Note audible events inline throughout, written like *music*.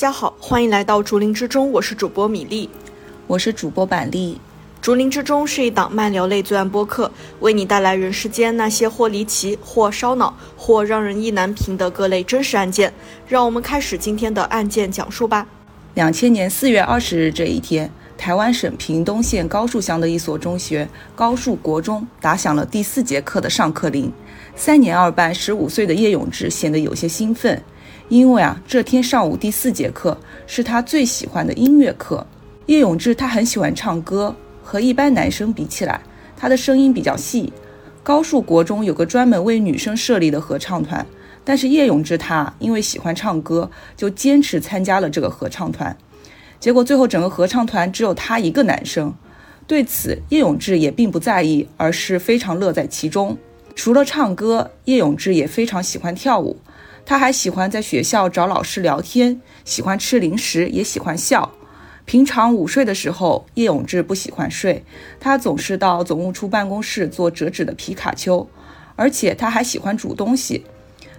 家好，欢迎来到竹林之中，我是主播米粒，我是主播板栗。竹林之中是一档慢聊类罪案播客，为你带来人世间那些或离奇、或烧脑、或让人意难平的各类真实案件。让我们开始今天的案件讲述吧。两千年四月二十日这一天，台湾省屏东县高树乡的一所中学高树国中打响了第四节课的上课铃。三年二班十五岁的叶永志显得有些兴奋，因为啊，这天上午第四节课是他最喜欢的音乐课。叶永志他很喜欢唱歌。和一般男生比起来，他的声音比较细。高树国中有个专门为女生设立的合唱团，但是叶永志他因为喜欢唱歌，就坚持参加了这个合唱团。结果最后整个合唱团只有他一个男生。对此，叶永志也并不在意，而是非常乐在其中。除了唱歌，叶永志也非常喜欢跳舞。他还喜欢在学校找老师聊天，喜欢吃零食，也喜欢笑。平常午睡的时候，叶永志不喜欢睡，他总是到总务处办公室做折纸的皮卡丘，而且他还喜欢煮东西。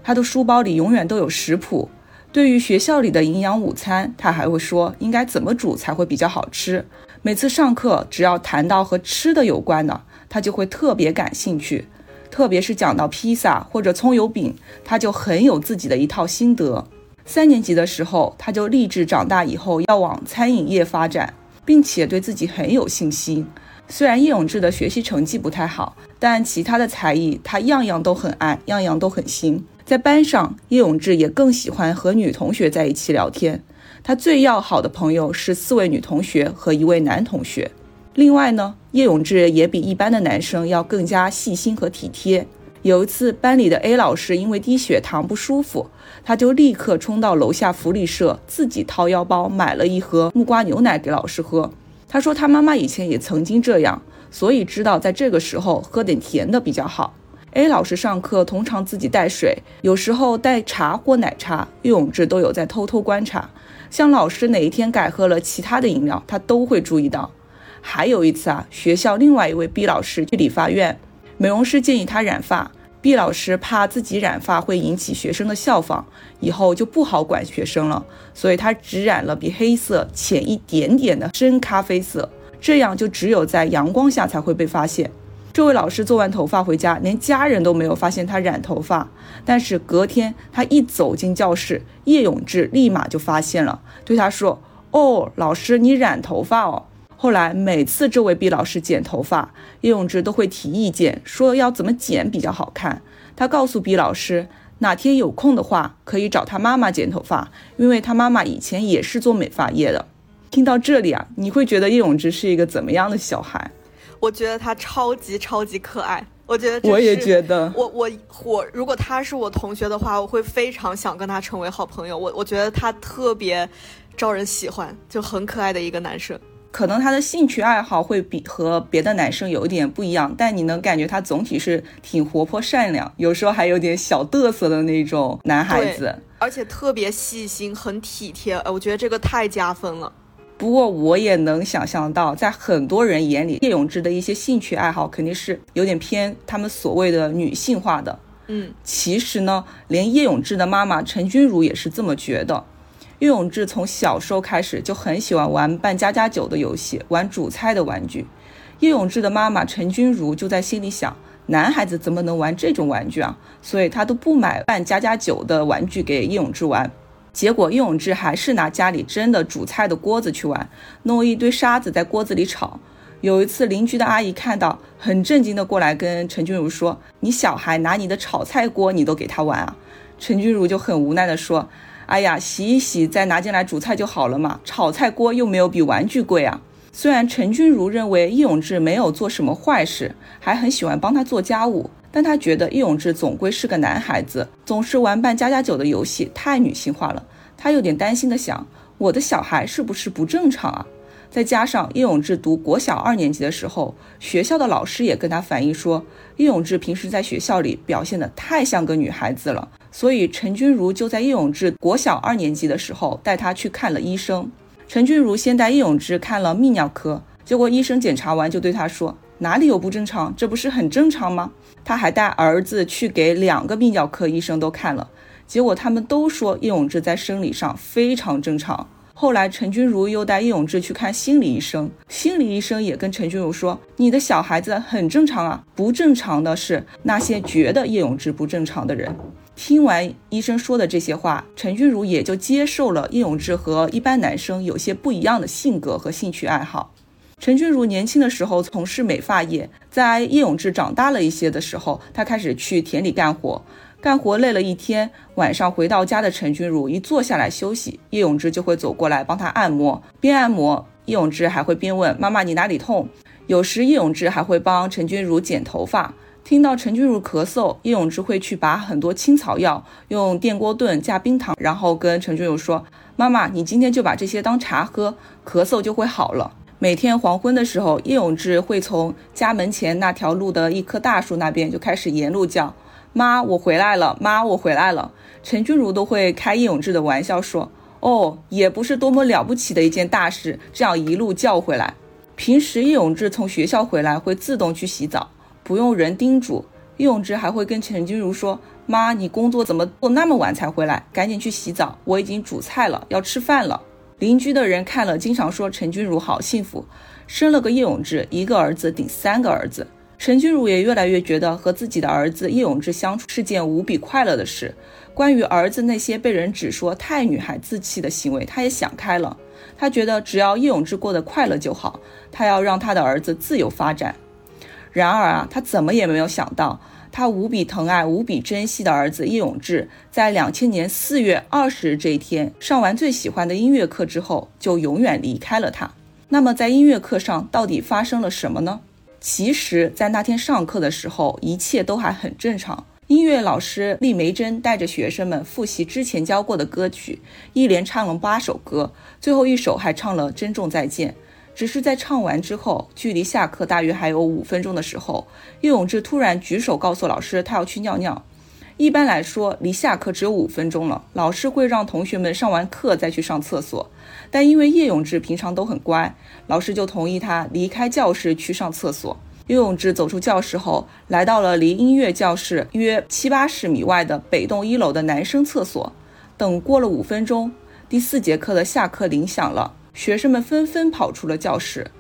他的书包里永远都有食谱，对于学校里的营养午餐，他还会说应该怎么煮才会比较好吃。每次上课，只要谈到和吃的有关的，他就会特别感兴趣，特别是讲到披萨或者葱油饼，他就很有自己的一套心得。三年级的时候，他就立志长大以后要往餐饮业发展，并且对自己很有信心。虽然叶永志的学习成绩不太好，但其他的才艺他样样都很爱，样样都很行。在班上，叶永志也更喜欢和女同学在一起聊天。他最要好的朋友是四位女同学和一位男同学。另外呢，叶永志也比一般的男生要更加细心和体贴。有一次，班里的 A 老师因为低血糖不舒服，他就立刻冲到楼下福利社，自己掏腰包买了一盒木瓜牛奶给老师喝。他说他妈妈以前也曾经这样，所以知道在这个时候喝点甜的比较好。A 老师上课通常自己带水，有时候带茶或奶茶。岳永志都有在偷偷观察，像老师哪一天改喝了其他的饮料，他都会注意到。还有一次啊，学校另外一位 B 老师去理发院。美容师建议他染发，B 老师怕自己染发会引起学生的效仿，以后就不好管学生了，所以他只染了比黑色浅一点点的深咖啡色，这样就只有在阳光下才会被发现。这位老师做完头发回家，连家人都没有发现他染头发，但是隔天他一走进教室，叶永志立马就发现了，对他说：“哦，老师，你染头发哦。”后来每次这位毕老师剪头发，叶永志都会提意见，说要怎么剪比较好看。他告诉毕老师，哪天有空的话，可以找他妈妈剪头发，因为他妈妈以前也是做美发业的。听到这里啊，你会觉得叶永志是一个怎么样的小孩？我觉得他超级超级可爱。我觉得我也觉得，我我我，如果他是我同学的话，我会非常想跟他成为好朋友。我我觉得他特别招人喜欢，就很可爱的一个男生。可能他的兴趣爱好会比和别的男生有一点不一样，但你能感觉他总体是挺活泼善良，有时候还有点小嘚瑟的那种男孩子，而且特别细心，很体贴。呃，我觉得这个太加分了。不过我也能想象到，在很多人眼里，叶永志的一些兴趣爱好肯定是有点偏他们所谓的女性化的。嗯，其实呢，连叶永志的妈妈陈君如也是这么觉得。岳永志从小时候开始就很喜欢玩扮家家酒的游戏，玩煮菜的玩具。叶永志的妈妈陈君如就在心里想：男孩子怎么能玩这种玩具啊？所以她都不买扮家家酒的玩具给叶永志玩。结果叶永志还是拿家里真的煮菜的锅子去玩，弄一堆沙子在锅子里炒。有一次邻居的阿姨看到，很震惊的过来跟陈君如说：“你小孩拿你的炒菜锅，你都给他玩啊？”陈君如就很无奈的说。哎呀，洗一洗再拿进来煮菜就好了嘛。炒菜锅又没有比玩具贵啊。虽然陈君如认为易永志没有做什么坏事，还很喜欢帮他做家务，但他觉得易永志总归是个男孩子，总是玩扮家家酒的游戏，太女性化了。他有点担心的想，我的小孩是不是不正常啊？再加上叶永志读国小二年级的时候，学校的老师也跟他反映说，叶永志平时在学校里表现的太像个女孩子了。所以陈君如就在叶永志国小二年级的时候带他去看了医生。陈君如先带叶永志看了泌尿科，结果医生检查完就对他说：“哪里有不正常？这不是很正常吗？”他还带儿子去给两个泌尿科医生都看了，结果他们都说叶永志在生理上非常正常。后来陈君如又带叶永志去看心理医生，心理医生也跟陈君如说：“你的小孩子很正常啊，不正常的是那些觉得叶永志不正常的人。”听完医生说的这些话，陈君如也就接受了叶永志和一般男生有些不一样的性格和兴趣爱好。陈君如年轻的时候从事美发业，在叶永志长大了一些的时候，他开始去田里干活。干活累了一天，晚上回到家的陈君如一坐下来休息，叶永志就会走过来帮他按摩，边按摩，叶永志还会边问妈妈你哪里痛。有时叶永志还会帮陈君如剪头发。听到陈君如咳嗽，叶永志会去拔很多青草药，用电锅炖加冰糖，然后跟陈君如说：“妈妈，你今天就把这些当茶喝，咳嗽就会好了。”每天黄昏的时候，叶永志会从家门前那条路的一棵大树那边就开始沿路叫。妈，我回来了。妈，我回来了。陈君如都会开叶永志的玩笑说：“哦，也不是多么了不起的一件大事，这样一路叫回来。”平时叶永志从学校回来会自动去洗澡，不用人叮嘱。叶永志还会跟陈君如说：“妈，你工作怎么做那么晚才回来？赶紧去洗澡，我已经煮菜了，要吃饭了。”邻居的人看了，经常说陈君如好幸福，生了个叶永志，一个儿子顶三个儿子。陈君如也越来越觉得和自己的儿子叶永志相处是件无比快乐的事。关于儿子那些被人指说太女孩子气的行为，他也想开了。他觉得只要叶永志过得快乐就好，他要让他的儿子自由发展。然而啊，他怎么也没有想到，他无比疼爱、无比珍惜的儿子叶永志，在两千年四月二十日这一天上完最喜欢的音乐课之后，就永远离开了他。那么在音乐课上到底发生了什么呢？其实，在那天上课的时候，一切都还很正常。音乐老师厉梅珍带着学生们复习之前教过的歌曲，一连唱了八首歌，最后一首还唱了《珍重再见》。只是在唱完之后，距离下课大约还有五分钟的时候，叶永志突然举手告诉老师，他要去尿尿。一般来说，离下课只有五分钟了，老师会让同学们上完课再去上厕所。但因为叶永志平常都很乖，老师就同意他离开教室去上厕所。叶永志走出教室后，来到了离音乐教室约七八十米外的北栋一楼的男生厕所。等过了五分钟，第四节课的下课铃响了，学生们纷纷跑出了教室。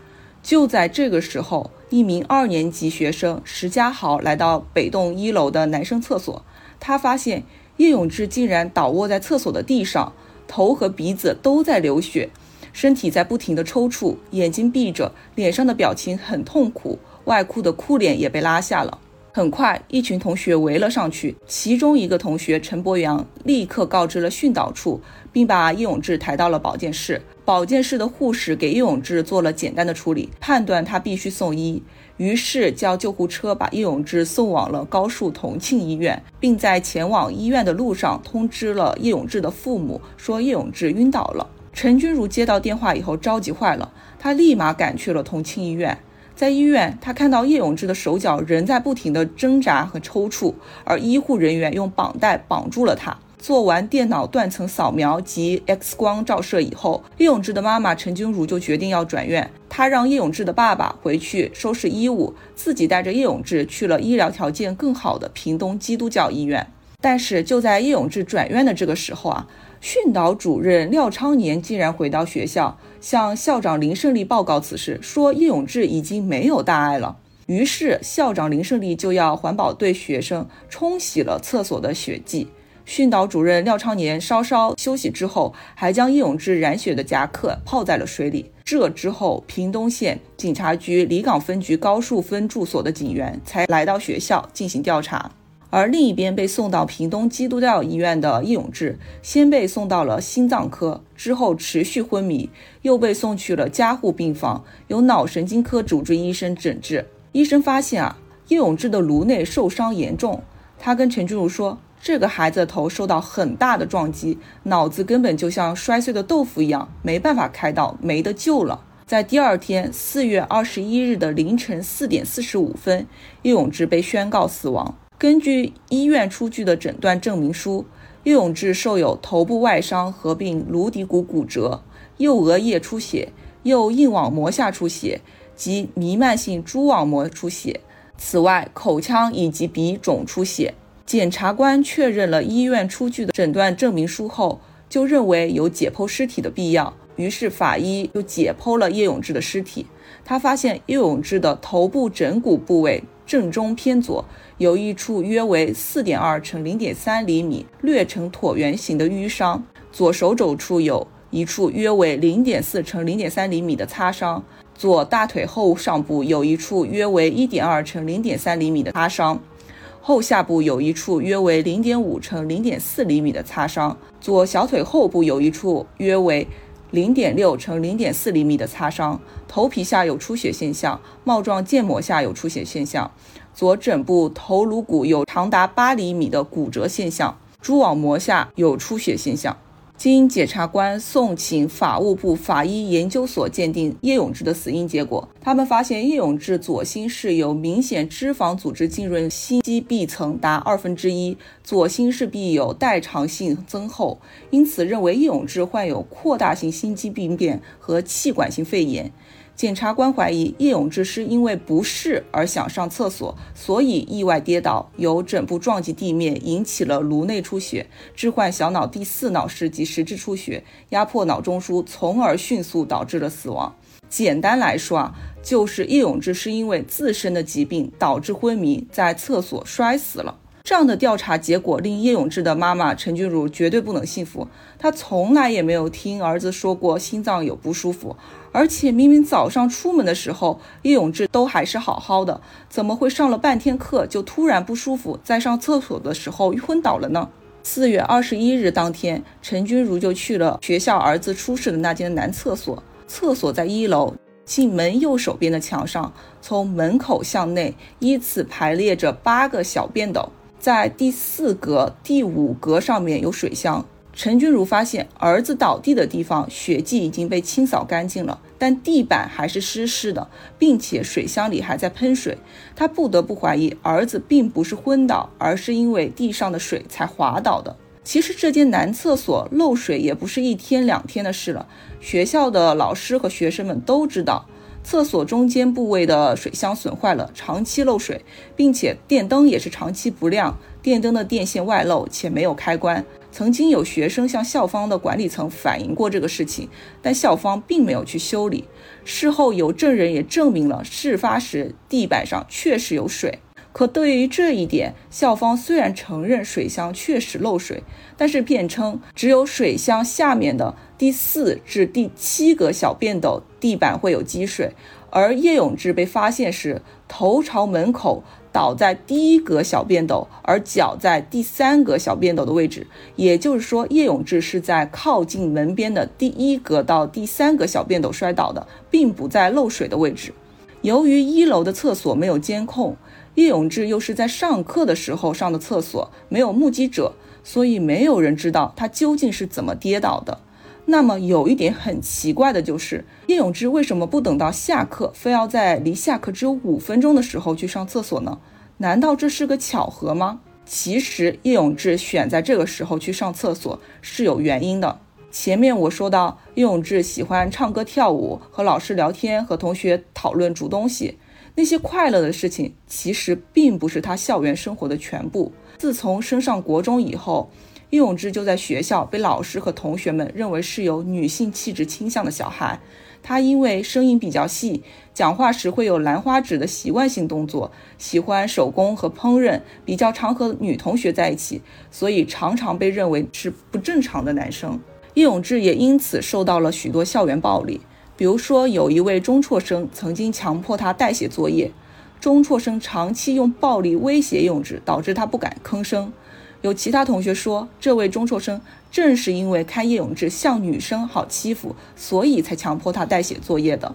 就在这个时候，一名二年级学生石家豪来到北栋一楼的男生厕所。他发现叶永志竟然倒卧在厕所的地上，头和鼻子都在流血，身体在不停的抽搐，眼睛闭着，脸上的表情很痛苦，外裤的裤链也被拉下了。很快，一群同学围了上去，其中一个同学陈博阳立刻告知了训导处，并把叶永志抬到了保健室。保健室的护士给叶永志做了简单的处理，判断他必须送医。于是叫救护车把叶永志送往了高速同庆医院，并在前往医院的路上通知了叶永志的父母，说叶永志晕倒了。陈君如接到电话以后着急坏了，他立马赶去了同庆医院。在医院，他看到叶永志的手脚仍在不停地挣扎和抽搐，而医护人员用绑带绑住了他。做完电脑断层扫描及 X 光照射以后，叶永志的妈妈陈君如就决定要转院。她让叶永志的爸爸回去收拾衣物，自己带着叶永志去了医疗条件更好的屏东基督教医院。但是就在叶永志转院的这个时候啊，训导主任廖昌年竟然回到学校，向校长林胜利报告此事，说叶永志已经没有大碍了。于是校长林胜利就要环保队学生冲洗了厕所的血迹。训导主任廖昌年稍稍休息之后，还将叶永志染血的夹克泡在了水里。这之后，屏东县警察局里港分局高树分驻所的警员才来到学校进行调查。而另一边被送到屏东基督教医院的叶永志，先被送到了心脏科，之后持续昏迷，又被送去了加护病房，由脑神经科主治医生诊治。医生发现啊，叶永志的颅内受伤严重。他跟陈君如说。这个孩子的头受到很大的撞击，脑子根本就像摔碎的豆腐一样，没办法开刀，没得救了。在第二天四月二十一日的凌晨四点四十五分，叶永志被宣告死亡。根据医院出具的诊断证明书，叶永志受有头部外伤合并颅底骨骨折、右额叶出血、右硬网膜下出血及弥漫性蛛网膜出血，此外口腔以及鼻肿出血。检察官确认了医院出具的诊断证明书后，就认为有解剖尸体的必要，于是法医就解剖了叶永志的尸体。他发现叶永志的头部枕骨部位正中偏左有一处约为四点二乘零点三厘米、略呈椭圆形的淤伤，左手肘处有一处约为零点四乘零点三厘米的擦伤，左大腿后上部有一处约为一点二乘零点三厘米的擦伤，后下部有一处约为零点五乘零点四厘米的擦伤，左小腿后部有一处约为。零点六乘零点四厘米的擦伤，头皮下有出血现象，帽状腱膜下有出血现象，左枕部头颅骨有长达八厘米的骨折现象，蛛网膜下有出血现象。经检察官送请法务部法医研究所鉴定叶永志的死因结果，他们发现叶永志左心室有明显脂肪组织浸润心肌壁层达二分之一，左心室壁有代偿性增厚，因此认为叶永志患有扩大性心肌病变和气管性肺炎。检察官怀疑叶永志是因为不适而想上厕所，所以意外跌倒，由枕部撞击地面，引起了颅内出血，致患小脑第四脑室及实质出血，压迫脑中枢，从而迅速导致了死亡。简单来说啊，就是叶永志是因为自身的疾病导致昏迷，在厕所摔死了。这样的调查结果令叶永志的妈妈陈君如绝对不能信服。她从来也没有听儿子说过心脏有不舒服，而且明明早上出门的时候叶永志都还是好好的，怎么会上了半天课就突然不舒服，在上厕所的时候昏倒了呢？四月二十一日当天，陈君如就去了学校儿子出事的那间男厕所，厕所在一楼，进门右手边的墙上，从门口向内依次排列着八个小便斗。在第四格、第五格上面有水箱。陈君如发现儿子倒地的地方血迹已经被清扫干净了，但地板还是湿湿的，并且水箱里还在喷水。他不得不怀疑儿子并不是昏倒，而是因为地上的水才滑倒的。其实这间男厕所漏水也不是一天两天的事了，学校的老师和学生们都知道。厕所中间部位的水箱损坏了，长期漏水，并且电灯也是长期不亮，电灯的电线外露且没有开关。曾经有学生向校方的管理层反映过这个事情，但校方并没有去修理。事后有证人也证明了事发时地板上确实有水。可对于这一点，校方虽然承认水箱确实漏水，但是辩称只有水箱下面的第四至第七个小便斗地板会有积水，而叶永志被发现时头朝门口倒在第一格小便斗，而脚在第三格小便斗的位置，也就是说叶永志是在靠近门边的第一格到第三格小便斗摔倒的，并不在漏水的位置。由于一楼的厕所没有监控。叶永志又是在上课的时候上的厕所，没有目击者，所以没有人知道他究竟是怎么跌倒的。那么有一点很奇怪的就是，叶永志为什么不等到下课，非要在离下课只有五分钟的时候去上厕所呢？难道这是个巧合吗？其实叶永志选在这个时候去上厕所是有原因的。前面我说到，叶永志喜欢唱歌跳舞，和老师聊天，和同学讨论煮东西。那些快乐的事情其实并不是他校园生活的全部。自从升上国中以后，叶永志就在学校被老师和同学们认为是有女性气质倾向的小孩。他因为声音比较细，讲话时会有兰花指的习惯性动作，喜欢手工和烹饪，比较常和女同学在一起，所以常常被认为是不正常的男生。叶永志也因此受到了许多校园暴力。比如说，有一位中辍生曾经强迫他代写作业，中辍生长期用暴力威胁用志，导致他不敢吭声。有其他同学说，这位中辍生正是因为看叶永志像女生好欺负，所以才强迫他代写作业的。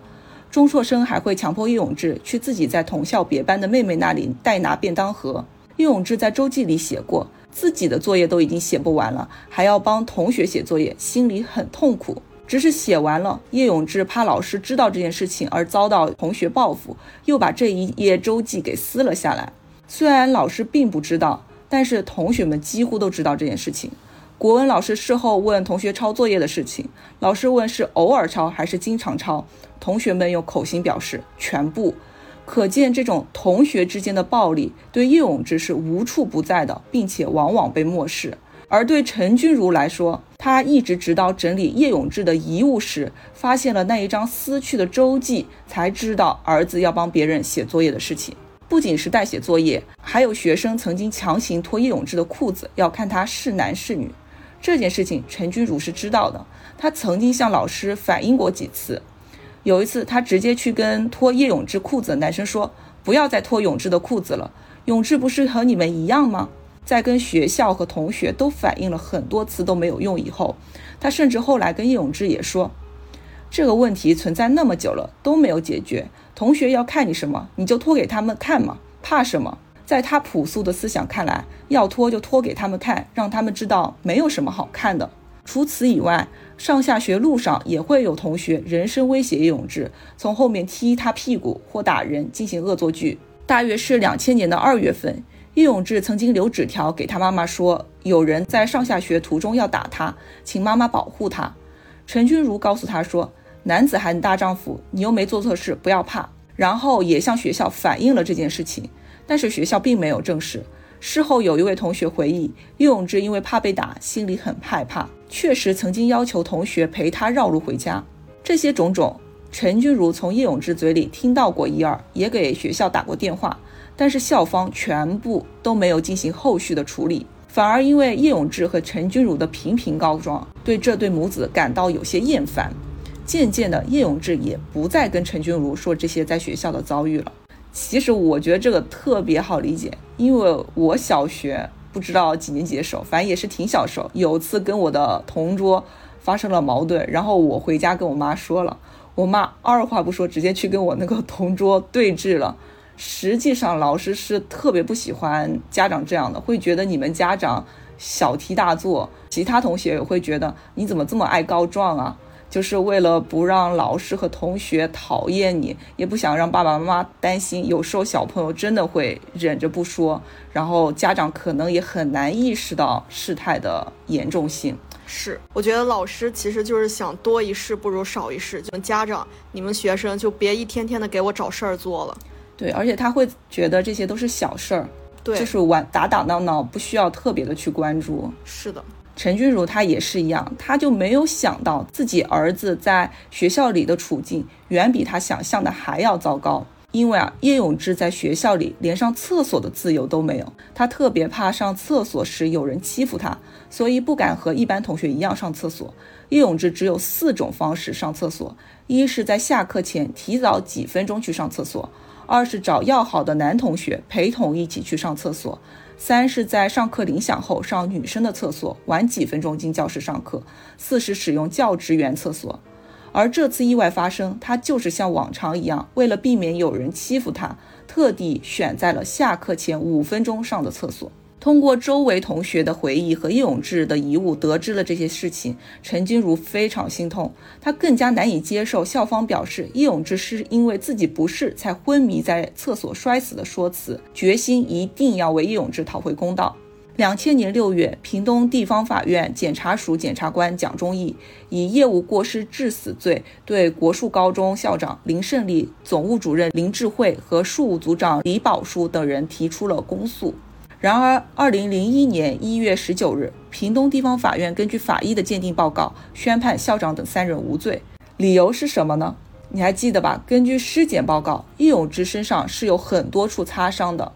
中辍生还会强迫叶永志去自己在同校别班的妹妹那里代拿便当盒。叶永志在周记里写过，自己的作业都已经写不完了，还要帮同学写作业，心里很痛苦。只是写完了，叶永志怕老师知道这件事情而遭到同学报复，又把这一页周记给撕了下来。虽然老师并不知道，但是同学们几乎都知道这件事情。国文老师事后问同学抄作业的事情，老师问是偶尔抄还是经常抄，同学们用口型表示全部。可见这种同学之间的暴力对叶永志是无处不在的，并且往往被漠视。而对陈君如来说，他一直直到整理叶永志的遗物时，发现了那一张撕去的周记，才知道儿子要帮别人写作业的事情。不仅是代写作业，还有学生曾经强行脱叶永志的裤子，要看他是男是女。这件事情陈君如是知道的，他曾经向老师反映过几次。有一次，他直接去跟脱叶永志裤子的男生说：“不要再脱永志的裤子了，永志不是和你们一样吗？”在跟学校和同学都反映了很多次都没有用以后，他甚至后来跟叶永志也说：“这个问题存在那么久了都没有解决，同学要看你什么，你就脱给他们看嘛，怕什么？”在他朴素的思想看来，要脱就脱给他们看，让他们知道没有什么好看的。除此以外，上下学路上也会有同学人身威胁叶永志，从后面踢他屁股或打人，进行恶作剧。大约是两千年的二月份。叶永志曾经留纸条给他妈妈说，有人在上下学途中要打他，请妈妈保护他。陈君如告诉他说：“男子汉大丈夫，你又没做错事，不要怕。”然后也向学校反映了这件事情，但是学校并没有正视。事后有一位同学回忆，叶永志因为怕被打，心里很害怕，确实曾经要求同学陪他绕路回家。这些种种，陈君如从叶永志嘴里听到过一二，也给学校打过电话。但是校方全部都没有进行后续的处理，反而因为叶永志和陈君如的频频告状，对这对母子感到有些厌烦。渐渐的，叶永志也不再跟陈君如说这些在学校的遭遇了。其实我觉得这个特别好理解，因为我小学不知道几年级的时候，反正也是挺小时候，有次跟我的同桌发生了矛盾，然后我回家跟我妈说了，我妈二话不说，直接去跟我那个同桌对峙了。实际上，老师是特别不喜欢家长这样的，会觉得你们家长小题大做。其他同学也会觉得你怎么这么爱告状啊？就是为了不让老师和同学讨厌你，也不想让爸爸妈妈担心。有时候小朋友真的会忍着不说，然后家长可能也很难意识到事态的严重性。是，我觉得老师其实就是想多一事不如少一事，就家长你们学生就别一天天的给我找事儿做了。对，而且他会觉得这些都是小事儿，对，就是玩打打闹闹，不需要特别的去关注。是的，陈君如他也是一样，他就没有想到自己儿子在学校里的处境远比他想象的还要糟糕。因为啊，叶永志在学校里连上厕所的自由都没有，他特别怕上厕所时有人欺负他，所以不敢和一般同学一样上厕所。叶永志只有四种方式上厕所：一是在下课前提早几分钟去上厕所。二是找要好的男同学陪同一起去上厕所，三是在上课铃响后上女生的厕所，晚几分钟进教室上课，四是使用教职员厕所。而这次意外发生，他就是像往常一样，为了避免有人欺负他，特地选在了下课前五分钟上的厕所。通过周围同学的回忆和叶永志的遗物，得知了这些事情。陈君如非常心痛，他更加难以接受校方表示叶永志是因为自己不适才昏迷在厕所摔死的说辞，决心一定要为叶永志讨回公道。两千年六月，屏东地方法院检察署检察官蒋忠义以业务过失致死罪，对国术高中校长林胜利、总务主任林智慧和庶务组长李宝书等人提出了公诉。然而，二零零一年一月十九日，屏东地方法院根据法医的鉴定报告，宣判校长等三人无罪。理由是什么呢？你还记得吧？根据尸检报告，叶永志身上是有很多处擦伤的。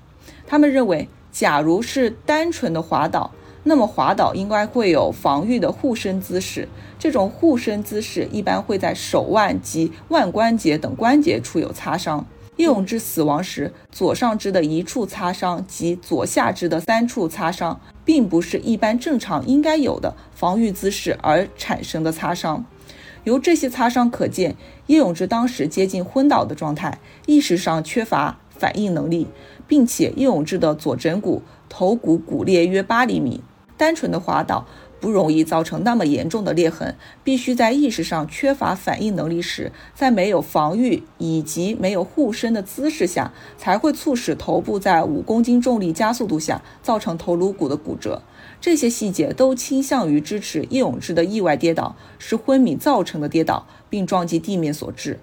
他们认为，假如是单纯的滑倒，那么滑倒应该会有防御的护身姿势。这种护身姿势一般会在手腕及腕关节等关节处有擦伤。叶永志死亡时，左上肢的一处擦伤及左下肢的三处擦伤，并不是一般正常应该有的防御姿势而产生的擦伤。由这些擦伤可见，叶永志当时接近昏倒的状态，意识上缺乏反应能力，并且叶永志的左枕骨头骨骨裂约八厘米，单纯的滑倒。不容易造成那么严重的裂痕，必须在意识上缺乏反应能力时，在没有防御以及没有护身的姿势下，才会促使头部在五公斤重力加速度下造成头颅骨的骨折。这些细节都倾向于支持叶永志的意外跌倒是昏迷造成的跌倒，并撞击地面所致。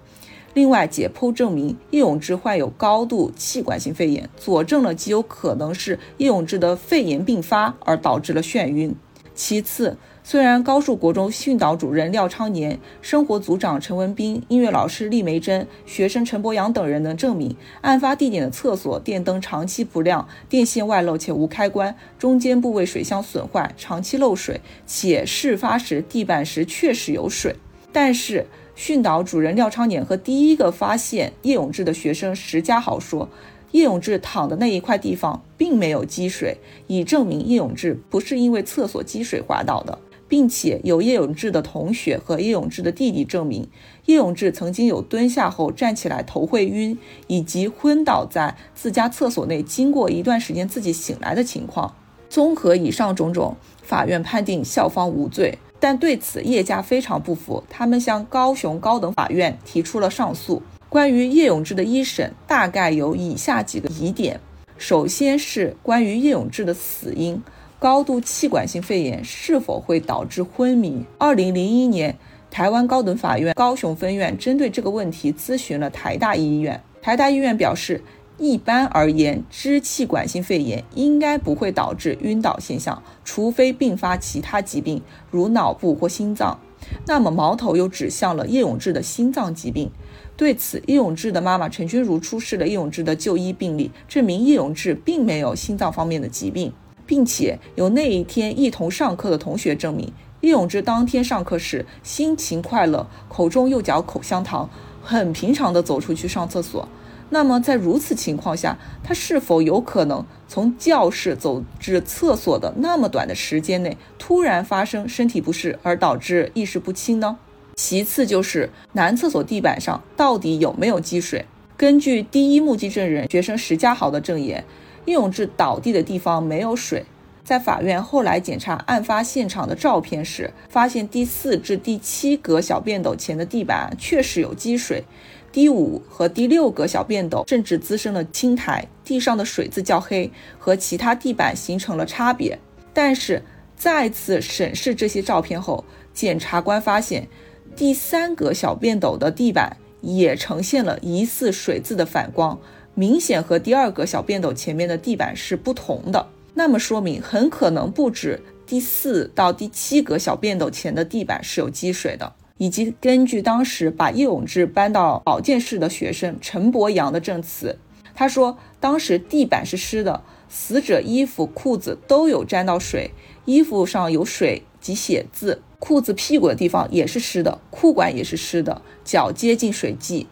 另外，解剖证明叶永志患有高度气管性肺炎，佐证了极有可能是叶永志的肺炎并发而导致了眩晕。其次，虽然高树国中训导主任廖昌年、生活组长陈文斌、音乐老师厉梅珍、学生陈博阳等人能证明，案发地点的厕所电灯长期不亮，电线外露且无开关，中间部位水箱损坏，长期漏水，且事发时地板时确实有水，但是。训导主任廖昌年和第一个发现叶永志的学生石家豪说，叶永志躺的那一块地方并没有积水，以证明叶永志不是因为厕所积水滑倒的，并且有叶永志的同学和叶永志的弟弟证明，叶永志曾经有蹲下后站起来头会晕，以及昏倒在自家厕所内，经过一段时间自己醒来的情况。综合以上种种，法院判定校方无罪。但对此，叶家非常不服，他们向高雄高等法院提出了上诉。关于叶永志的一审，大概有以下几个疑点：首先是关于叶永志的死因，高度气管性肺炎是否会导致昏迷？二零零一年，台湾高等法院高雄分院针对这个问题咨询了台大医院，台大医院表示。一般而言，支气管性肺炎应该不会导致晕倒现象，除非并发其他疾病，如脑部或心脏。那么矛头又指向了叶永志的心脏疾病。对此，易永志的妈妈陈君如出示了易永志的就医病历，证明易永志并没有心脏方面的疾病，并且有那一天一同上课的同学证明，易永志当天上课时心情快乐，口中又嚼口香糖，很平常的走出去上厕所。那么，在如此情况下，他是否有可能从教室走至厕所的那么短的时间内，突然发生身体不适而导致意识不清呢？其次就是男厕所地板上到底有没有积水？根据第一目击证人学生石家豪的证言，叶永志倒地的地方没有水。在法院后来检查案发现场的照片时，发现第四至第七格小便斗前的地板确实有积水。第五和第六格小便斗甚至滋生了青苔，地上的水渍较黑，和其他地板形成了差别。但是再次审视这些照片后，检察官发现第三格小便斗的地板也呈现了疑似水渍的反光，明显和第二个小便斗前面的地板是不同的。那么说明很可能不止第四到第七格小便斗前的地板是有积水的。以及根据当时把叶永志搬到保健室的学生陈博阳的证词，他说当时地板是湿的，死者衣服、裤子都有沾到水，衣服上有水及血渍，裤子屁股的地方也是湿的，裤管也是湿的，脚接近水迹，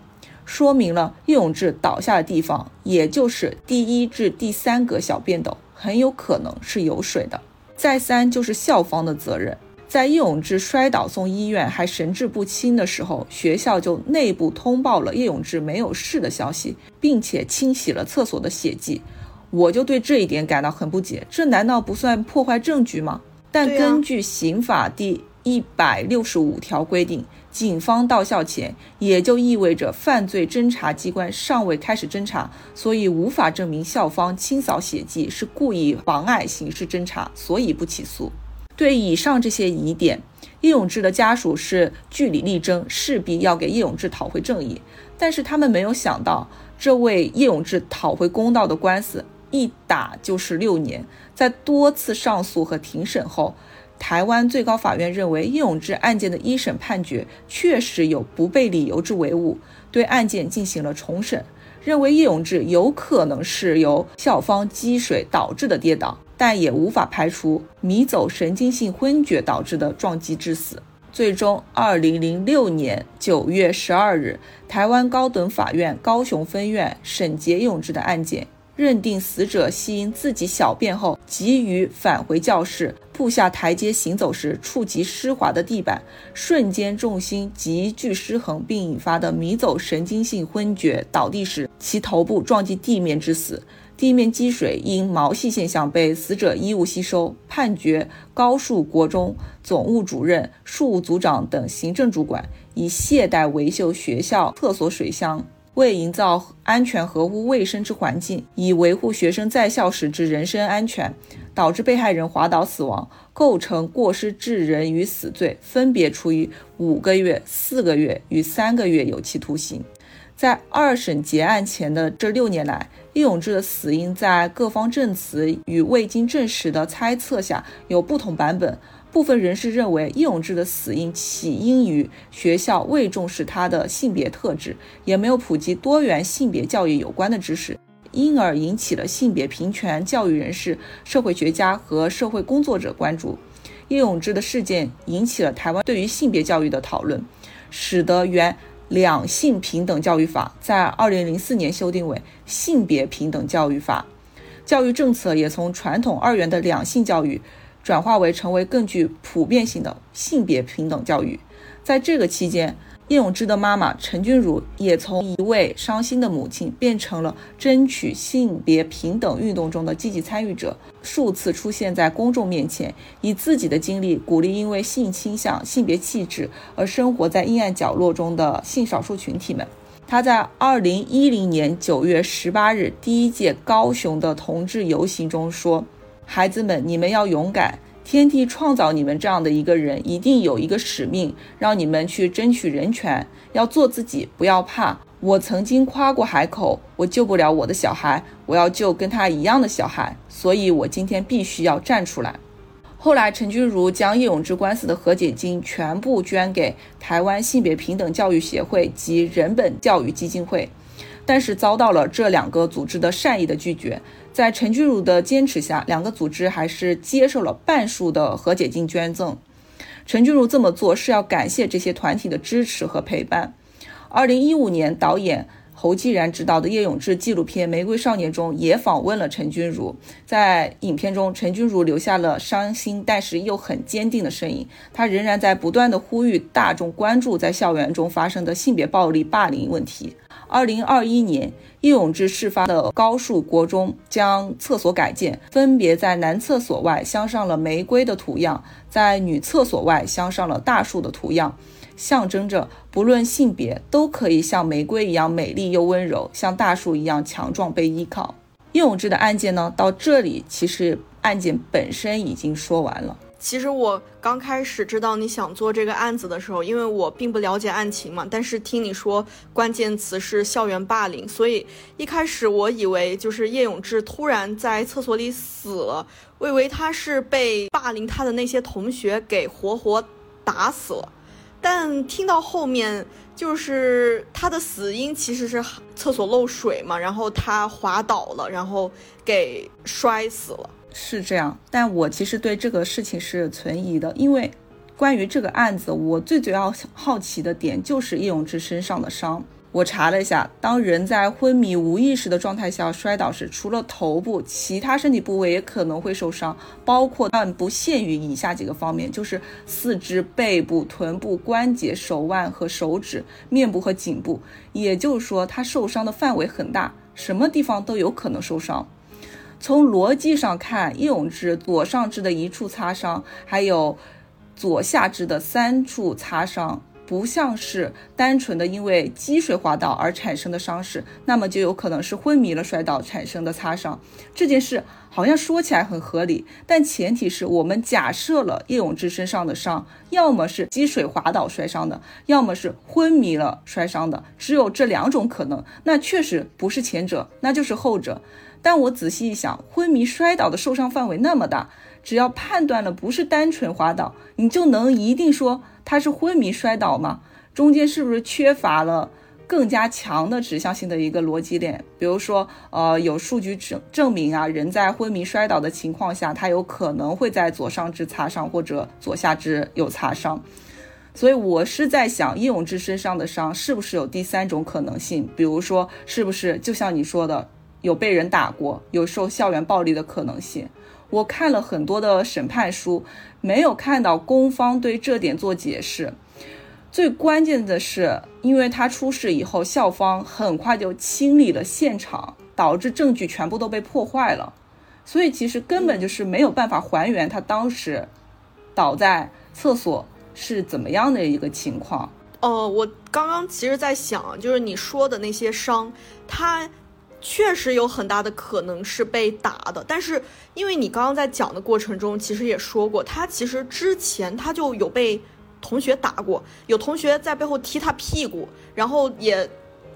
说明了叶永志倒下的地方，也就是第一至第三个小便斗，很有可能是有水的。再三就是校方的责任。在叶永志摔倒送医院还神志不清的时候，学校就内部通报了叶永志没有事的消息，并且清洗了厕所的血迹。我就对这一点感到很不解，这难道不算破坏证据吗？但根据刑法第一百六十五条规定，警方到校前，也就意味着犯罪侦查机关尚未开始侦查，所以无法证明校方清扫血迹是故意妨碍刑事侦查，所以不起诉。对以上这些疑点，叶永志的家属是据理力争，势必要给叶永志讨回正义。但是他们没有想到，这位叶永志讨回公道的官司一打就是六年。在多次上诉和庭审后，台湾最高法院认为叶永志案件的一审判决确实有不备理由之为误，对案件进行了重审，认为叶永志有可能是由校方积水导致的跌倒。但也无法排除迷走神经性昏厥导致的撞击致死。最终，二零零六年九月十二日，台湾高等法院高雄分院审结叶永志的案件，认定死者系因自己小便后急于返回教室，步下台阶行走时触及湿滑的地板，瞬间重心急剧失衡，并引发的迷走神经性昏厥，倒地时其头部撞击地面致死。地面积水因毛细现象被死者衣物吸收，判决高树国中总务主任、庶务组长等行政主管以懈怠维修学校厕所水箱，为营造安全合乎卫生之环境，以维护学生在校时之人身安全，导致被害人滑倒死亡，构成过失致人于死罪，分别处以五个月、四个月与三个月有期徒刑。在二审结案前的这六年来，叶永志的死因在各方证词与未经证实的猜测下有不同版本。部分人士认为，叶永志的死因起因于学校未重视他的性别特质，也没有普及多元性别教育有关的知识，因而引起了性别平权教育人士、社会学家和社会工作者关注。叶永志的事件引起了台湾对于性别教育的讨论，使得原。两性平等教育法在二零零四年修订为性别平等教育法，教育政策也从传统二元的两性教育转化为成为更具普遍性的性别平等教育。在这个期间，叶永志的妈妈陈君如也从一位伤心的母亲变成了争取性别平等运动中的积极参与者，数次出现在公众面前，以自己的经历鼓励因为性倾向、性别气质而生活在阴暗角落中的性少数群体们。他在二零一零年九月十八日第一届高雄的同志游行中说：“孩子们，你们要勇敢。”天地创造你们这样的一个人，一定有一个使命，让你们去争取人权。要做自己，不要怕。我曾经夸过海口，我救不了我的小孩，我要救跟他一样的小孩，所以我今天必须要站出来。后来，陈君如将叶永志官司的和解金全部捐给台湾性别平等教育协会及人本教育基金会。但是遭到了这两个组织的善意的拒绝，在陈君儒的坚持下，两个组织还是接受了半数的和解金捐赠。陈君儒这么做是要感谢这些团体的支持和陪伴。二零一五年，导演侯继然执导的叶永志纪录片《玫瑰少年》中也访问了陈君儒。在影片中，陈君儒留下了伤心但是又很坚定的身影，他仍然在不断的呼吁大众关注在校园中发生的性别暴力霸凌问题。二零二一年，叶永志事发的高树国中将厕所改建，分别在男厕所外镶上了玫瑰的图样，在女厕所外镶上了大树的图样，象征着不论性别都可以像玫瑰一样美丽又温柔，像大树一样强壮被依靠。叶永志的案件呢，到这里其实案件本身已经说完了。其实我刚开始知道你想做这个案子的时候，因为我并不了解案情嘛，但是听你说关键词是校园霸凌，所以一开始我以为就是叶永志突然在厕所里死了，我以为他是被霸凌他的那些同学给活活打死了，但听到后面就是他的死因其实是厕所漏水嘛，然后他滑倒了，然后给摔死了。是这样，但我其实对这个事情是存疑的，因为关于这个案子，我最主要好奇的点就是叶永志身上的伤。我查了一下，当人在昏迷无意识的状态下摔倒时，除了头部，其他身体部位也可能会受伤，包括但不限于以下几个方面，就是四肢、背部、臀部、关节、手腕和手指、面部和颈部。也就是说，他受伤的范围很大，什么地方都有可能受伤。从逻辑上看，叶永志左上肢的一处擦伤，还有左下肢的三处擦伤，不像是单纯的因为积水滑倒而产生的伤势，那么就有可能是昏迷了摔倒产生的擦伤。这件事好像说起来很合理，但前提是我们假设了叶永志身上的伤，要么是积水滑倒摔伤的，要么是昏迷了摔伤的，只有这两种可能。那确实不是前者，那就是后者。但我仔细一想，昏迷摔倒的受伤范围那么大，只要判断了不是单纯滑倒，你就能一定说他是昏迷摔倒吗？中间是不是缺乏了更加强的指向性的一个逻辑链？比如说，呃，有数据证证明啊，人在昏迷摔倒的情况下，他有可能会在左上肢擦伤或者左下肢有擦伤。所以我是在想，叶永志身上的伤是不是有第三种可能性？比如说，是不是就像你说的？有被人打过，有受校园暴力的可能性。我看了很多的审判书，没有看到公方对这点做解释。最关键的是，因为他出事以后，校方很快就清理了现场，导致证据全部都被破坏了。所以其实根本就是没有办法还原他当时倒在厕所是怎么样的一个情况。哦，我刚刚其实在想，就是你说的那些伤，他。确实有很大的可能是被打的，但是因为你刚刚在讲的过程中，其实也说过，他其实之前他就有被同学打过，有同学在背后踢他屁股，然后也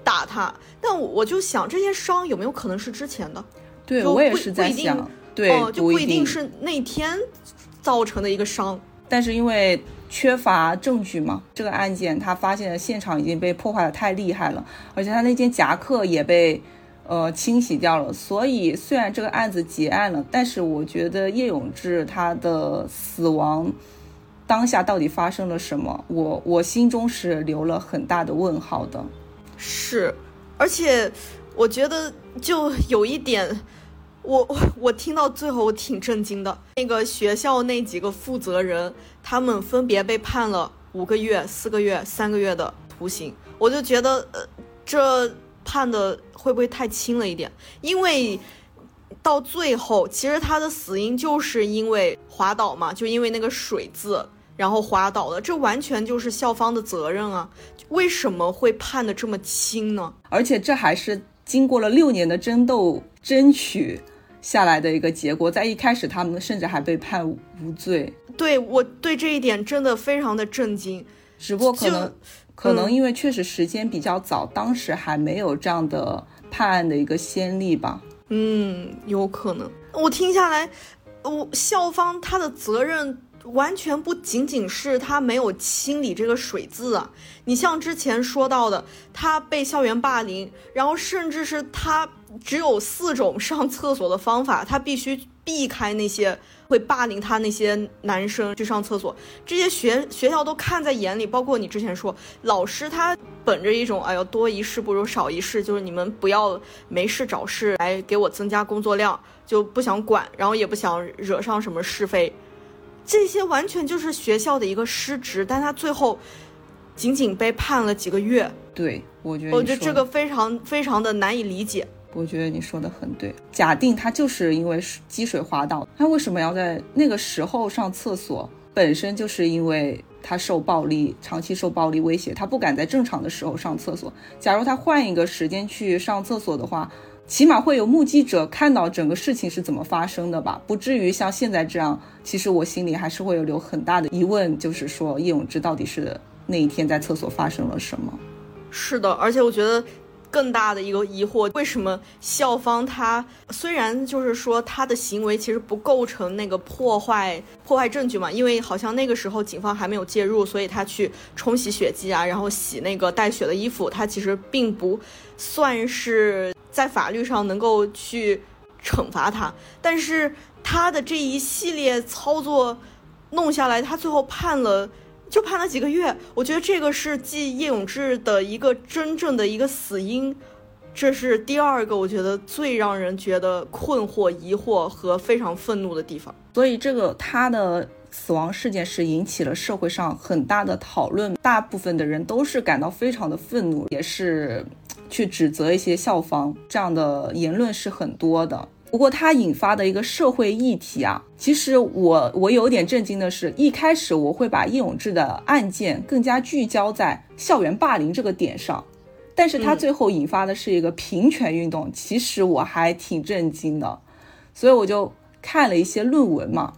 打他。但我就想，这些伤有没有可能是之前的？对我也是在想，对，就不一定是那天造成的一个伤。但是因为缺乏证据嘛，这个案件他发现的现场已经被破坏的太厉害了，而且他那件夹克也被呃清洗掉了，所以虽然这个案子结案了，但是我觉得叶永志他的死亡当下到底发生了什么，我我心中是留了很大的问号的。是，而且我觉得就有一点。我 *laughs* 我听到最后我挺震惊的，那个学校那几个负责人，他们分别被判了五个月、四个月、三个月的徒刑，我就觉得，呃，这判的会不会太轻了一点？因为到最后，其实他的死因就是因为滑倒嘛，就因为那个水渍，然后滑倒了，这完全就是校方的责任啊！为什么会判的这么轻呢？而且这还是经过了六年的争斗争取。下来的一个结果，在一开始他们甚至还被判无罪。对我对这一点真的非常的震惊。只不过可能可能因为确实时间比较早，当时还没有这样的判案的一个先例吧。嗯，有可能。我听下来，我校方他的责任。完全不仅仅是他没有清理这个水渍啊，你像之前说到的，他被校园霸凌，然后甚至是他只有四种上厕所的方法，他必须避开那些会霸凌他那些男生去上厕所，这些学学校都看在眼里，包括你之前说老师他本着一种哎呦多一事不如少一事，就是你们不要没事找事来给我增加工作量，就不想管，然后也不想惹上什么是非。这些完全就是学校的一个失职，但他最后仅仅被判了几个月。对，我觉得我觉得这个非常非常的难以理解。我觉得你说的很对。假定他就是因为积水滑倒，他为什么要在那个时候上厕所？本身就是因为他受暴力，长期受暴力威胁，他不敢在正常的时候上厕所。假如他换一个时间去上厕所的话。起码会有目击者看到整个事情是怎么发生的吧，不至于像现在这样。其实我心里还是会有留很大的疑问，就是说叶永志到底是那一天在厕所发生了什么？是的，而且我觉得更大的一个疑惑，为什么校方他虽然就是说他的行为其实不构成那个破坏破坏证据嘛，因为好像那个时候警方还没有介入，所以他去冲洗血迹啊，然后洗那个带血的衣服，他其实并不算是。在法律上能够去惩罚他，但是他的这一系列操作弄下来，他最后判了就判了几个月。我觉得这个是继叶永志的一个真正的一个死因，这是第二个我觉得最让人觉得困惑、疑惑和非常愤怒的地方。所以这个他的死亡事件是引起了社会上很大的讨论，大部分的人都是感到非常的愤怒，也是。去指责一些校方，这样的言论是很多的。不过它引发的一个社会议题啊，其实我我有点震惊的是，一开始我会把叶永志的案件更加聚焦在校园霸凌这个点上，但是他最后引发的是一个平权运动，其实我还挺震惊的，所以我就看了一些论文嘛，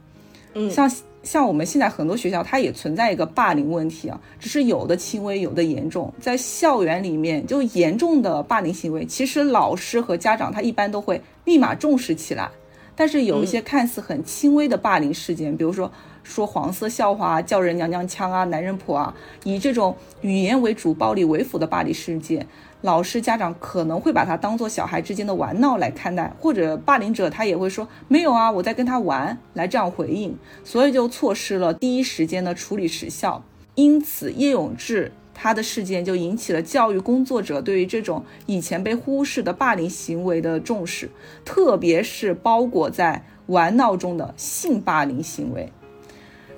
嗯，像。像我们现在很多学校，它也存在一个霸凌问题啊，只是有的轻微，有的严重。在校园里面，就严重的霸凌行为，其实老师和家长他一般都会立马重视起来。但是有一些看似很轻微的霸凌事件，比如说说黄色笑话、叫人娘娘腔啊、男人婆啊，以这种语言为主、暴力为辅的霸凌事件。老师、家长可能会把他当做小孩之间的玩闹来看待，或者霸凌者他也会说没有啊，我在跟他玩，来这样回应，所以就错失了第一时间的处理时效。因此，叶永志他的事件就引起了教育工作者对于这种以前被忽视的霸凌行为的重视，特别是包裹在玩闹中的性霸凌行为。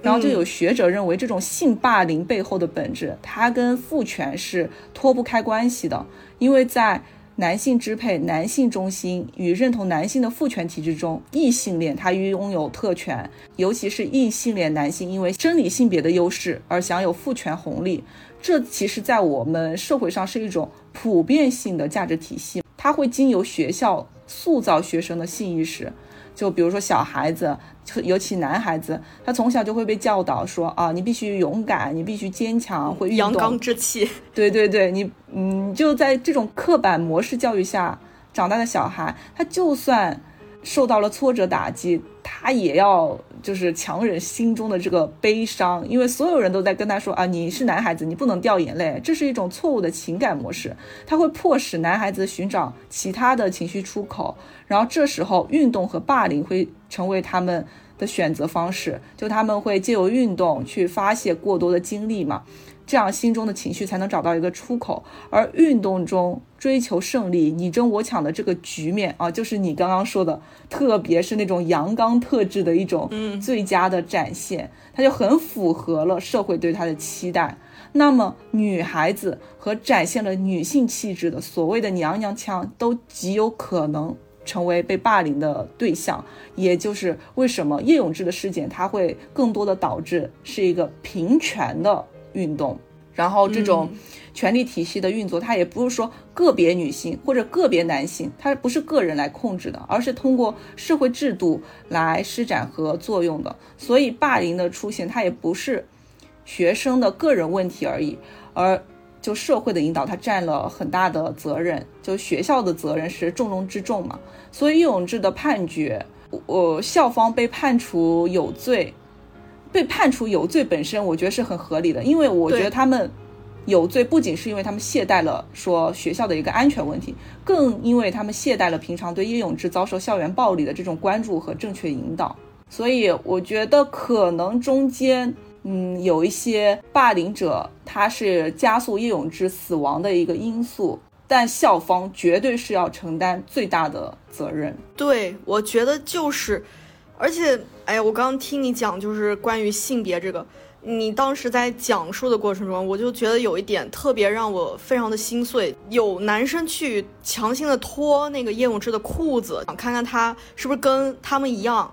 然后就有学者认为，这种性霸凌背后的本质，它跟父权是脱不开关系的。因为在男性支配、男性中心与认同男性的父权体制中，异性恋他拥有特权，尤其是异性恋男性因为生理性别的优势而享有父权红利。这其实，在我们社会上是一种普遍性的价值体系，它会经由学校塑造学生的性意识。就比如说小孩子，尤其男孩子，他从小就会被教导说啊，你必须勇敢，你必须坚强，会阳刚之气。对对对，你嗯，就在这种刻板模式教育下长大的小孩，他就算受到了挫折打击。他也要就是强忍心中的这个悲伤，因为所有人都在跟他说啊，你是男孩子，你不能掉眼泪，这是一种错误的情感模式，他会迫使男孩子寻找其他的情绪出口，然后这时候运动和霸凌会成为他们的选择方式，就他们会借由运动去发泄过多的精力嘛。这样心中的情绪才能找到一个出口，而运动中追求胜利、你争我抢的这个局面啊，就是你刚刚说的，特别是那种阳刚特质的一种最佳的展现，它就很符合了社会对他的期待。那么，女孩子和展现了女性气质的所谓的娘娘腔，都极有可能成为被霸凌的对象。也就是为什么叶永志的事件，它会更多的导致是一个平权的。运动，然后这种权力体系的运作，它也不是说个别女性或者个别男性，它不是个人来控制的，而是通过社会制度来施展和作用的。所以霸凌的出现，它也不是学生的个人问题而已，而就社会的引导，它占了很大的责任，就学校的责任是重中之重嘛。所以叶永志的判决，我校方被判处有罪。被判处有罪本身，我觉得是很合理的，因为我觉得他们有罪不仅是因为他们懈怠了说学校的一个安全问题，更因为他们懈怠了平常对叶永志遭受校园暴力的这种关注和正确引导。所以我觉得可能中间，嗯，有一些霸凌者他是加速叶永志死亡的一个因素，但校方绝对是要承担最大的责任。对，我觉得就是。而且，哎呀，我刚刚听你讲，就是关于性别这个，你当时在讲述的过程中，我就觉得有一点特别让我非常的心碎。有男生去强行的脱那个叶永志的裤子，想看看他是不是跟他们一样，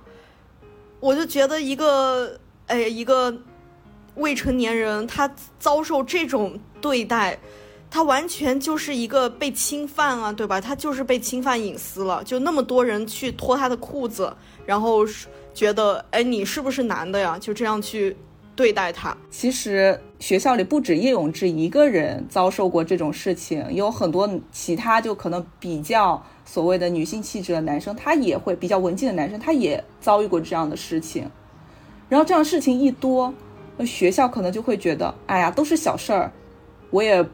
我就觉得一个，哎，一个未成年人他遭受这种对待。他完全就是一个被侵犯啊，对吧？他就是被侵犯隐私了。就那么多人去脱他的裤子，然后觉得，哎，你是不是男的呀？就这样去对待他。其实学校里不止叶永志一个人遭受过这种事情，有很多其他就可能比较所谓的女性气质的男生，他也会比较文静的男生，他也遭遇过这样的事情。然后这样事情一多，那学校可能就会觉得，哎呀，都是小事儿，我也。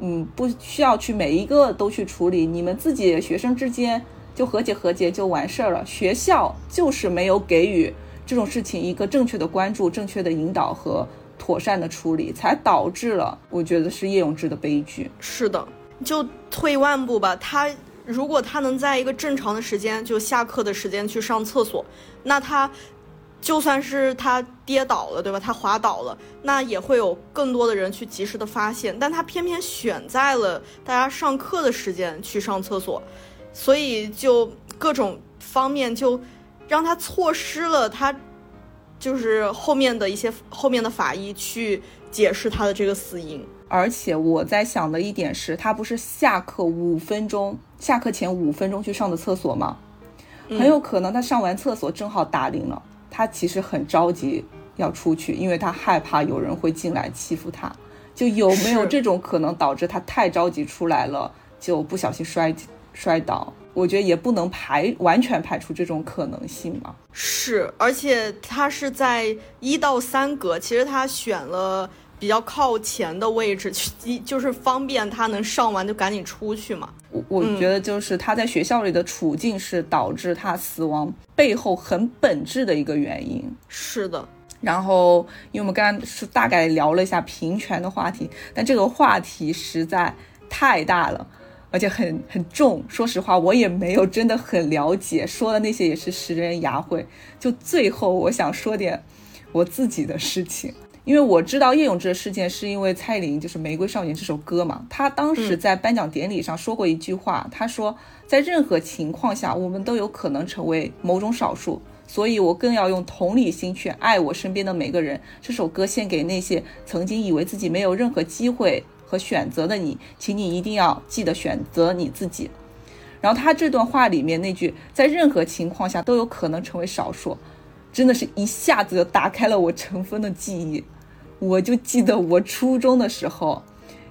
嗯，不需要去每一个都去处理，你们自己学生之间就和解和解就完事儿了。学校就是没有给予这种事情一个正确的关注、正确的引导和妥善的处理，才导致了我觉得是叶永志的悲剧。是的，就退一万步吧，他如果他能在一个正常的时间，就下课的时间去上厕所，那他。就算是他跌倒了，对吧？他滑倒了，那也会有更多的人去及时的发现。但他偏偏选在了大家上课的时间去上厕所，所以就各种方面就让他错失了他就是后面的一些后面的法医去解释他的这个死因。而且我在想的一点是，他不是下课五分钟，下课前五分钟去上的厕所吗？很有可能他上完厕所正好打铃了。他其实很着急要出去，因为他害怕有人会进来欺负他。就有没有这种可能导致他太着急出来了，就不小心摔摔倒？我觉得也不能排完全排除这种可能性嘛。是，而且他是在一到三格，其实他选了。比较靠前的位置，去就是方便他能上完就赶紧出去嘛。我我觉得就是他在学校里的处境是导致他死亡背后很本质的一个原因。是的。然后，因为我们刚刚是大概聊了一下平权的话题，但这个话题实在太大了，而且很很重。说实话，我也没有真的很了解，说的那些也是拾人牙慧。就最后，我想说点我自己的事情。因为我知道叶永志的事件，是因为蔡依林就是《玫瑰少年》这首歌嘛。他当时在颁奖典礼上说过一句话，他说：“在任何情况下，我们都有可能成为某种少数，所以我更要用同理心去爱我身边的每个人。”这首歌献给那些曾经以为自己没有任何机会和选择的你，请你一定要记得选择你自己。然后他这段话里面那句“在任何情况下都有可能成为少数”，真的是一下子就打开了我尘封的记忆。我就记得我初中的时候，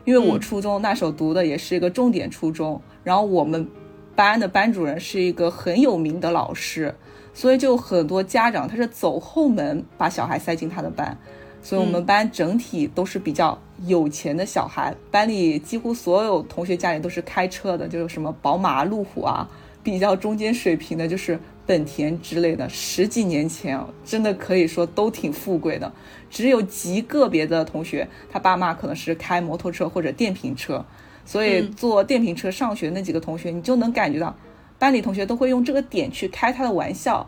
因为我初中那时候读的也是一个重点初中，然后我们班的班主任是一个很有名的老师，所以就很多家长他是走后门把小孩塞进他的班。所以我们班整体都是比较有钱的小孩，班里几乎所有同学家里都是开车的，就是什么宝马、路虎啊，比较中间水平的，就是本田之类的。十几年前，真的可以说都挺富贵的。只有极个别的同学，他爸妈可能是开摩托车或者电瓶车，所以坐电瓶车上学那几个同学，你就能感觉到，班里同学都会用这个点去开他的玩笑。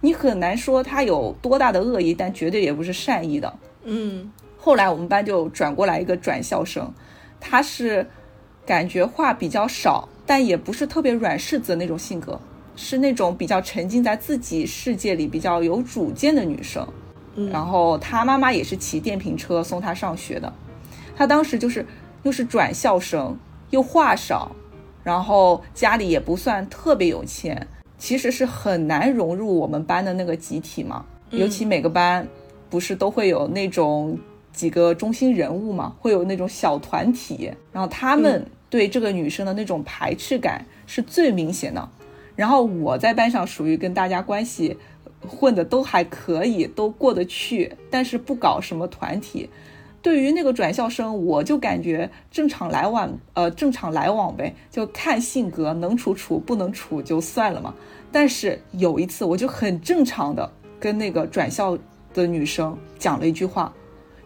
你很难说他有多大的恶意，但绝对也不是善意的。嗯，后来我们班就转过来一个转校生，他是感觉话比较少，但也不是特别软柿子的那种性格，是那种比较沉浸在自己世界里、比较有主见的女生。然后他妈妈也是骑电瓶车送他上学的，他当时就是又是转校生，又话少，然后家里也不算特别有钱，其实是很难融入我们班的那个集体嘛，尤其每个班。不是都会有那种几个中心人物嘛？会有那种小团体，然后他们对这个女生的那种排斥感是最明显的。然后我在班上属于跟大家关系混的都还可以，都过得去，但是不搞什么团体。对于那个转校生，我就感觉正常来往，呃，正常来往呗，就看性格，能处处，不能处就算了嘛。但是有一次，我就很正常的跟那个转校。的女生讲了一句话，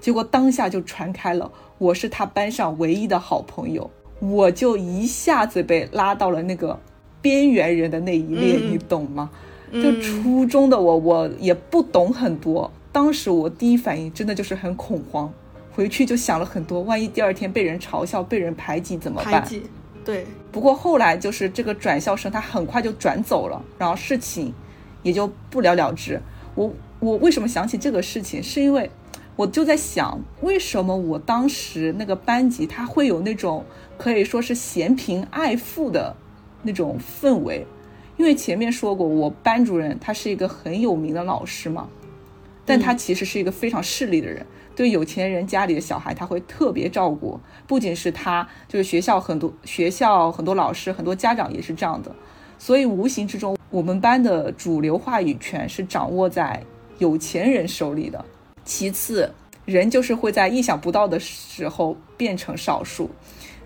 结果当下就传开了。我是她班上唯一的好朋友，我就一下子被拉到了那个边缘人的那一列，你懂吗？就初中的我，我也不懂很多。当时我第一反应真的就是很恐慌，回去就想了很多，万一第二天被人嘲笑、被人排挤怎么办？排挤，对。不过后来就是这个转校生，他很快就转走了，然后事情也就不了了之。我。我为什么想起这个事情？是因为我就在想，为什么我当时那个班级他会有那种可以说是嫌贫爱富的那种氛围？因为前面说过，我班主任他是一个很有名的老师嘛，但他其实是一个非常势利的人，对有钱人家里的小孩他会特别照顾。不仅是他，就是学校很多学校很多老师很多家长也是这样的，所以无形之中，我们班的主流话语权是掌握在。有钱人手里的，其次，人就是会在意想不到的时候变成少数，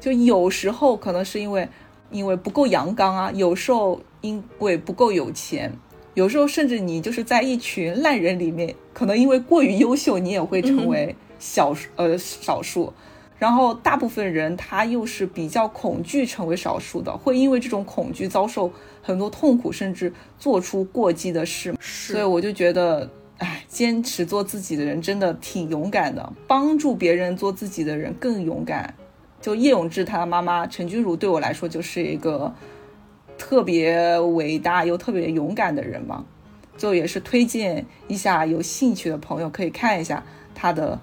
就有时候可能是因为因为不够阳刚啊，有时候因为不够有钱，有时候甚至你就是在一群烂人里面，可能因为过于优秀，你也会成为小呃少数。然后大部分人他又是比较恐惧成为少数的，会因为这种恐惧遭受很多痛苦，甚至做出过激的事。所以我就觉得。哎，坚持做自己的人真的挺勇敢的，帮助别人做自己的人更勇敢。就叶永志他妈妈陈君如对我来说就是一个特别伟大又特别勇敢的人嘛。就也是推荐一下有兴趣的朋友可以看一下他的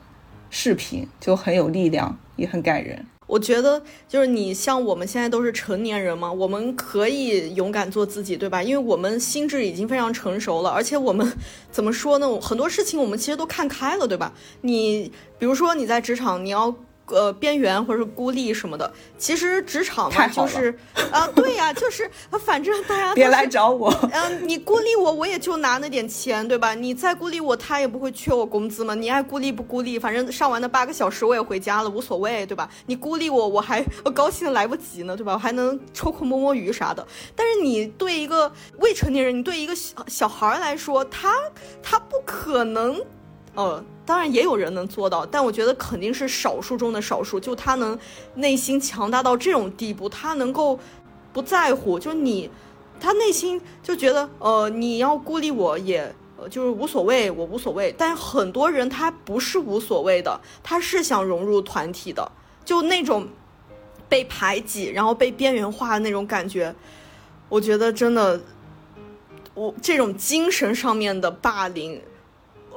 视频，就很有力量，也很感人。我觉得就是你像我们现在都是成年人嘛，我们可以勇敢做自己，对吧？因为我们心智已经非常成熟了，而且我们怎么说呢？很多事情我们其实都看开了，对吧？你比如说你在职场，你要。呃，边缘或者是孤立什么的，其实职场嘛，就是啊，对呀，就是反正大家别来找我。嗯，你孤立我，我也就拿那点钱，对吧？你再孤立我，他也不会缺我工资嘛。你爱孤立不孤立，反正上完那八个小时我也回家了，无所谓，对吧？你孤立我，我还高兴的来不及呢，对吧？我还能抽空摸摸鱼啥的。但是你对一个未成年人，你对一个小小孩来说，他他不可能。呃，当然也有人能做到，但我觉得肯定是少数中的少数。就他能内心强大到这种地步，他能够不在乎，就你，他内心就觉得，呃，你要孤立我也，就是无所谓，我无所谓。但很多人他不是无所谓的，他是想融入团体的，就那种被排挤，然后被边缘化的那种感觉，我觉得真的，我这种精神上面的霸凌。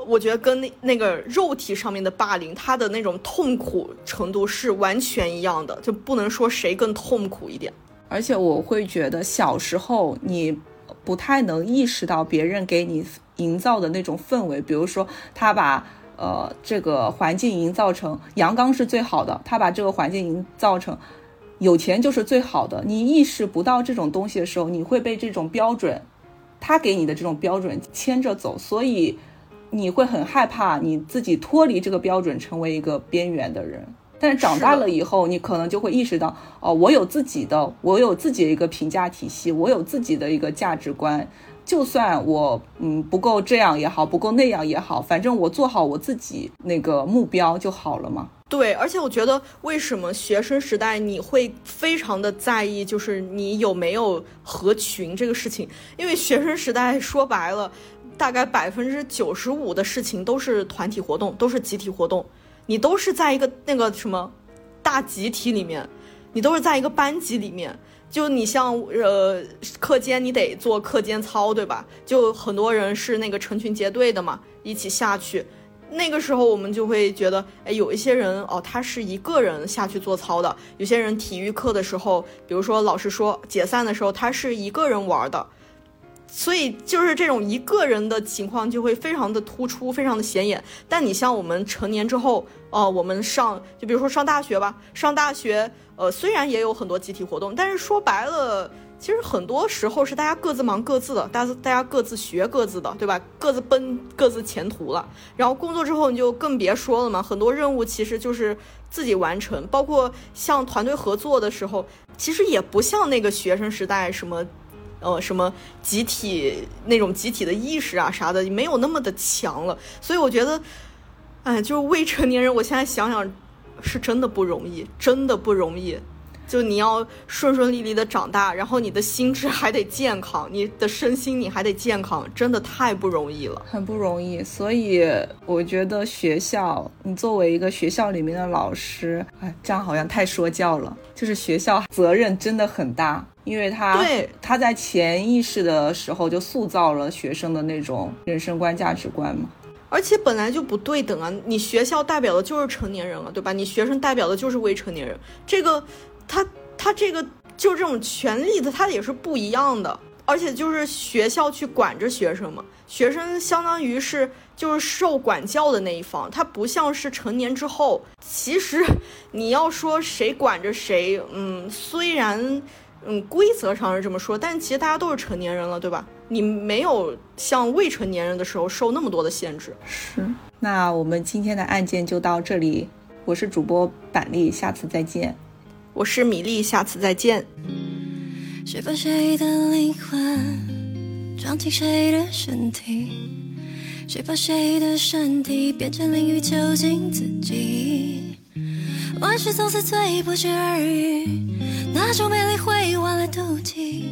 我觉得跟那那个肉体上面的霸凌，他的那种痛苦程度是完全一样的，就不能说谁更痛苦一点。而且我会觉得小时候你不太能意识到别人给你营造的那种氛围，比如说他把呃这个环境营造成阳刚是最好的，他把这个环境营造成有钱就是最好的。你意识不到这种东西的时候，你会被这种标准，他给你的这种标准牵着走，所以你会很害怕你自己脱离这个标准，成为一个边缘的人。但是长大了以后，你可能就会意识到，哦，我有自己的，我有自己的一个评价体系，我有自己的一个价值观。就算我嗯不够这样也好，不够那样也好，反正我做好我自己那个目标就好了嘛。对，而且我觉得，为什么学生时代你会非常的在意，就是你有没有合群这个事情？因为学生时代说白了，大概百分之九十五的事情都是团体活动，都是集体活动。你都是在一个那个什么大集体里面，你都是在一个班级里面。就你像呃课间你得做课间操，对吧？就很多人是那个成群结队的嘛，一起下去。那个时候我们就会觉得，哎，有一些人哦，他是一个人下去做操的；有些人体育课的时候，比如说老师说解散的时候，他是一个人玩的。所以就是这种一个人的情况就会非常的突出，非常的显眼。但你像我们成年之后，哦，我们上就比如说上大学吧，上大学，呃，虽然也有很多集体活动，但是说白了，其实很多时候是大家各自忙各自的，大家大家各自学各自的，对吧？各自奔各自前途了。然后工作之后你就更别说了嘛，很多任务其实就是自己完成，包括像团队合作的时候，其实也不像那个学生时代什么。呃，什么集体那种集体的意识啊啥的，没有那么的强了。所以我觉得，哎，就是未成年人，我现在想想，是真的不容易，真的不容易。就你要顺顺利利的长大，然后你的心智还得健康，你的身心你还得健康，真的太不容易了，很不容易。所以我觉得学校，你作为一个学校里面的老师，哎，这样好像太说教了。就是学校责任真的很大。因为他对他在潜意识的时候就塑造了学生的那种人生观价值观嘛，而且本来就不对等啊！你学校代表的就是成年人了，对吧？你学生代表的就是未成年人，这个他他这个就这种权利的他也是不一样的，而且就是学校去管着学生嘛，学生相当于是就是受管教的那一方，他不像是成年之后，其实你要说谁管着谁，嗯，虽然。嗯，规则上是这么说，但其实大家都是成年人了，对吧？你没有像未成年人的时候受那么多的限制。是，那我们今天的案件就到这里。我是主播板栗，下次再见。我是米粒，下次再见。谁把谁的灵魂装进谁的身体？谁把谁的身体变成淋雨，囚禁自己？万事总是最不期而遇。那种美丽会换来妒忌，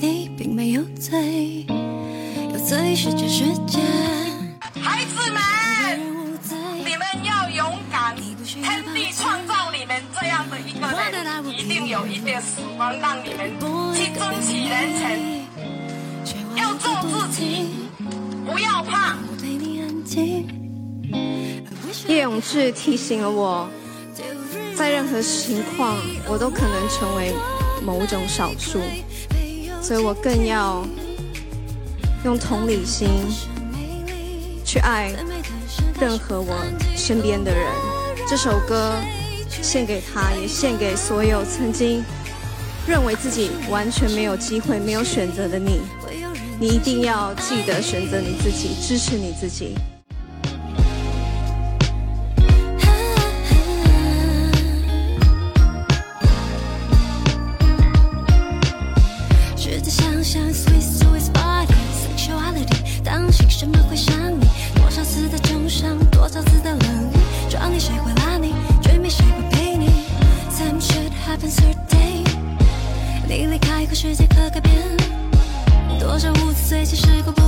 你并没有罪，有罪是这世界。孩子们，你们要勇敢，天地创造你们这样的一个人，一定有一天死亡让你们去争取人生。要做自己，不要怕。叶永志提醒了我。在任何情况，我都可能成为某种少数，所以我更要用同理心去爱任何我身边的人。这首歌献给他，也献给所有曾经认为自己完全没有机会、没有选择的你。你一定要记得选择你自己，支持你自己。其实，如果不。